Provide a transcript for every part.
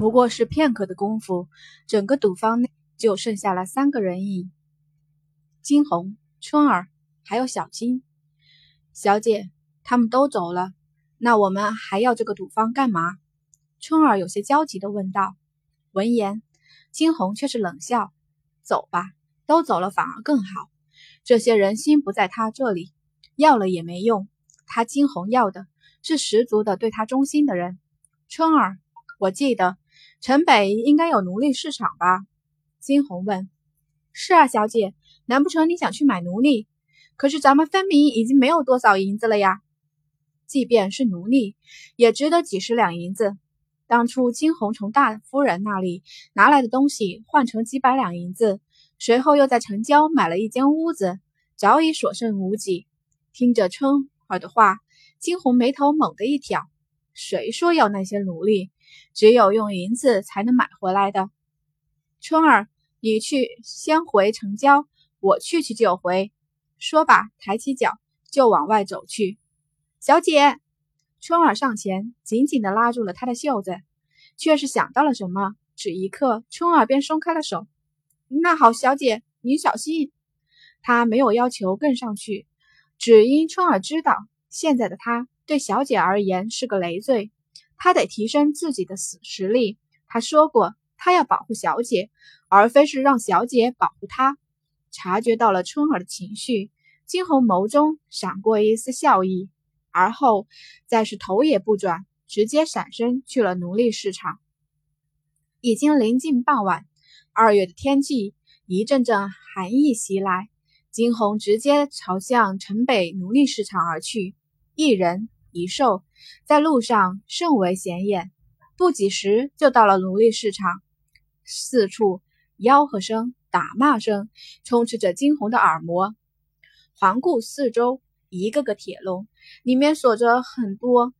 不过是片刻的功夫，整个赌坊内就剩下了三个人影：金红、春儿还有小金。小姐，他们都走了，那我们还要这个赌坊干嘛？春儿有些焦急地问道。闻言，金红却是冷笑：“走吧，都走了反而更好。这些人心不在他这里，要了也没用。他金红要的是十足的对他忠心的人。春儿，我记得。”城北应该有奴隶市场吧？金红问。是啊，小姐，难不成你想去买奴隶？可是咱们分明已经没有多少银子了呀。即便是奴隶，也值得几十两银子。当初金红从大夫人那里拿来的东西换成几百两银子，随后又在城郊买了一间屋子，早已所剩无几。听着春儿的话，金红眉头猛地一挑。谁说要那些奴隶？只有用银子才能买回来的。春儿，你去先回城郊，我去去就回。说罢，抬起脚就往外走去。小姐，春儿上前紧紧地拉住了他的袖子，却是想到了什么，只一刻，春儿便松开了手。那好，小姐，您小心。他没有要求跟上去，只因春儿知道现在的他对小姐而言是个累赘。他得提升自己的实实力。他说过，他要保护小姐，而非是让小姐保护他。察觉到了春儿的情绪，金红眸中闪过一丝笑意，而后再是头也不转，直接闪身去了奴隶市场。已经临近傍晚，二月的天气一阵阵寒意袭来，金红直接朝向城北奴隶市场而去，一人。一兽在路上甚为显眼，不几时就到了奴隶市场。四处吆喝声、打骂声充斥着惊鸿的耳膜。环顾四周，一个个铁笼里面锁着很多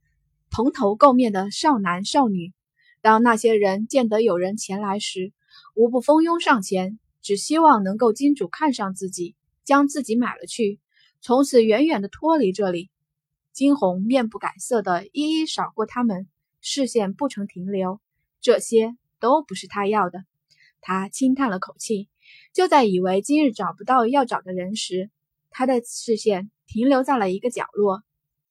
蓬头垢面的少男少女。当那些人见得有人前来时，无不蜂拥上前，只希望能够金主看上自己，将自己买了去，从此远远的脱离这里。金红面不改色的一一扫过他们，视线不曾停留。这些都不是他要的。他轻叹了口气，就在以为今日找不到要找的人时，他的视线停留在了一个角落，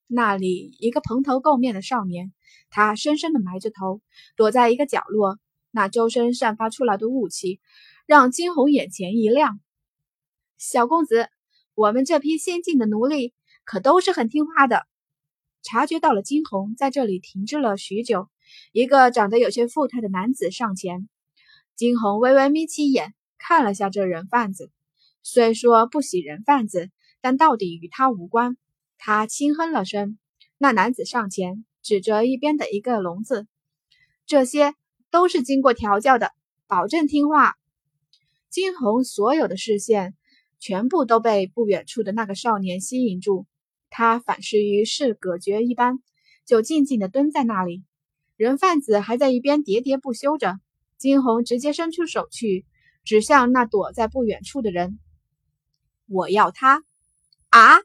那里一个蓬头垢面的少年，他深深的埋着头，躲在一个角落。那周身散发出来的雾气，让金红眼前一亮。小公子，我们这批先进的奴隶。可都是很听话的。察觉到了金红在这里停滞了许久，一个长得有些富态的男子上前。金红微微眯起眼，看了下这人贩子。虽说不喜人贩子，但到底与他无关。他轻哼了声。那男子上前，指着一边的一个笼子：“这些都是经过调教的，保证听话。”金红所有的视线全部都被不远处的那个少年吸引住。他反是与世隔绝一般，就静静地蹲在那里。人贩子还在一边喋喋不休着。金红直接伸出手去，指向那躲在不远处的人：“我要他！”啊！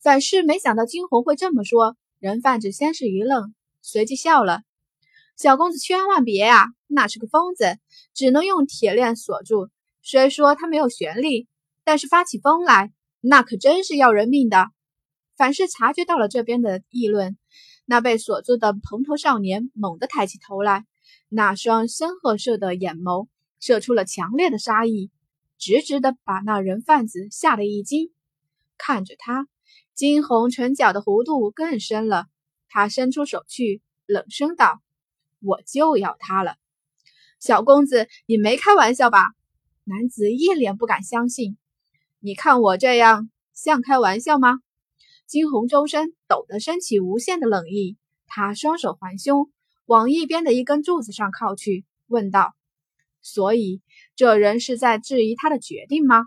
反是没想到金红会这么说。人贩子先是一愣，随即笑了：“小公子千万别啊！那是个疯子，只能用铁链锁住。虽说他没有玄力，但是发起疯来，那可真是要人命的。”凡是察觉到了这边的议论，那被锁住的蓬头少年猛地抬起头来，那双深褐色的眼眸射出了强烈的杀意，直直的把那人贩子吓了一惊。看着他，金红唇角的弧度更深了。他伸出手去，冷声道：“我就要他了，小公子，你没开玩笑吧？”男子一脸不敢相信：“你看我这样像开玩笑吗？”惊鸿周身抖得升起无限的冷意，他双手环胸，往一边的一根柱子上靠去，问道：“所以这人是在质疑他的决定吗？”